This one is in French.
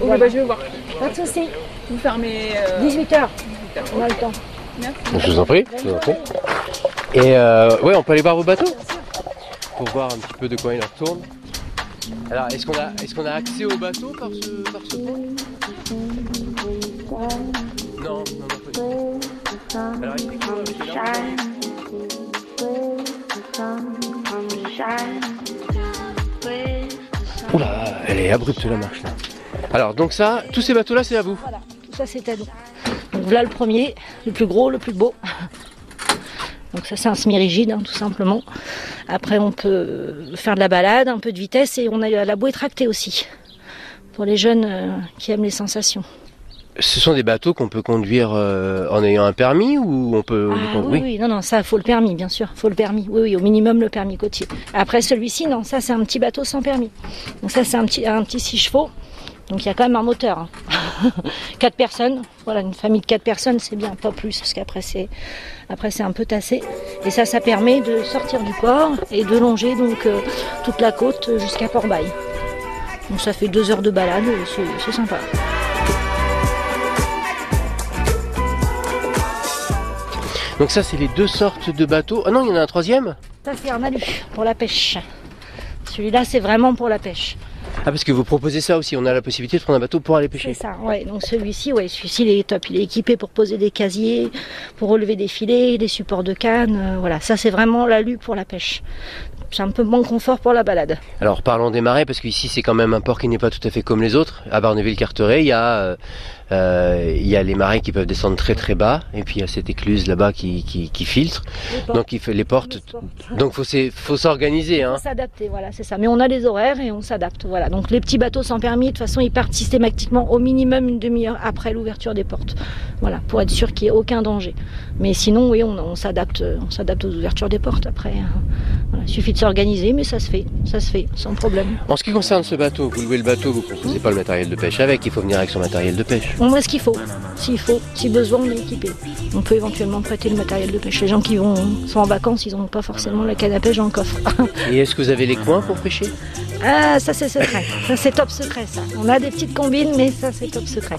Ok, Voilà. bah, je vais voir. Pas de soucis. Vous fermez. euh, 18h, 18h. on a le temps. Je vous en prie, je vous en prie. Et euh, ouais, on peut aller voir vos bateaux pour voir un petit peu de quoi il en retourne. Alors, est-ce qu'on a, est-ce qu'on a accès au bateau par ce, par ce pont Non, non, non, pas. Alors, est- Oula, elle est abrupte la marche là. Alors, donc ça, tous ces bateaux-là, c'est à vous Voilà, tout ça c'est à nous. Donc voilà le premier, le plus gros, le plus beau. Donc ça c'est un semi-rigide hein, tout simplement. Après on peut faire de la balade, un peu de vitesse et on a la bouée tractée aussi. Pour les jeunes euh, qui aiment les sensations. Ce sont des bateaux qu'on peut conduire euh, en ayant un permis ou on peut... Ah, oui, oui, non, non, ça faut le permis bien sûr, faut le permis. Oui, oui, au minimum le permis côtier. Après celui-ci, non, ça c'est un petit bateau sans permis. Donc ça c'est un petit, un petit 6 chevaux. Donc il y a quand même un moteur. hein. quatre personnes, voilà, une famille de quatre personnes, c'est bien, pas plus, parce qu'après c'est, après c'est un peu tassé. Et ça, ça permet de sortir du port et de longer donc euh, toute la côte jusqu'à Port-Bail. Donc ça fait deux heures de balade, c'est, c'est sympa. Donc ça, c'est les deux sortes de bateaux. Ah non, il y en a un troisième? Ça c'est un alu pour la pêche. Celui-là c'est vraiment pour la pêche. Ah, parce que vous proposez ça aussi. On a la possibilité de prendre un bateau pour aller C'est pêcher. ça, ouais. Donc celui-ci, ouais, celui-ci il est top. Il est équipé pour poser des casiers, pour relever des filets, des supports de canne. euh, voilà, ça c'est vraiment l'alu pour la pêche. C'est un peu moins confort pour la balade. Alors parlons des marais, parce qu'ici c'est quand même un port qui n'est pas tout à fait comme les autres. À Barneville-Carteret, il y a euh, euh, il y a les marais qui peuvent descendre très très bas, et puis il y a cette écluse là-bas qui, qui, qui filtre. Donc il fait les portes. Donc faut faut s'organiser, hein. faut s'adapter, voilà, c'est ça. Mais on a les horaires et on s'adapte, voilà. Donc les petits bateaux sans permis, de toute façon, ils partent systématiquement au minimum une demi-heure après l'ouverture des portes, voilà, pour être sûr qu'il n'y ait aucun danger. Mais sinon, oui, on, on s'adapte, on s'adapte aux ouvertures des portes après. hein. Voilà, il suffit de s'organiser, mais ça se fait, ça se fait, sans problème. En ce qui concerne ce bateau, vous louez le bateau, vous ne composez pas le matériel de pêche avec, il faut venir avec son matériel de pêche. On voit ce qu'il faut. S'il faut, si besoin, on est équipé. On peut éventuellement prêter le matériel de pêche. Les gens qui vont, sont en vacances, ils n'ont pas forcément la canne à pêche dans le coffre. Et est-ce que vous avez les coins pour pêcher? Ah, ça c'est secret. Ça c'est top secret, ça. On a des petites combines, mais ça c'est top secret.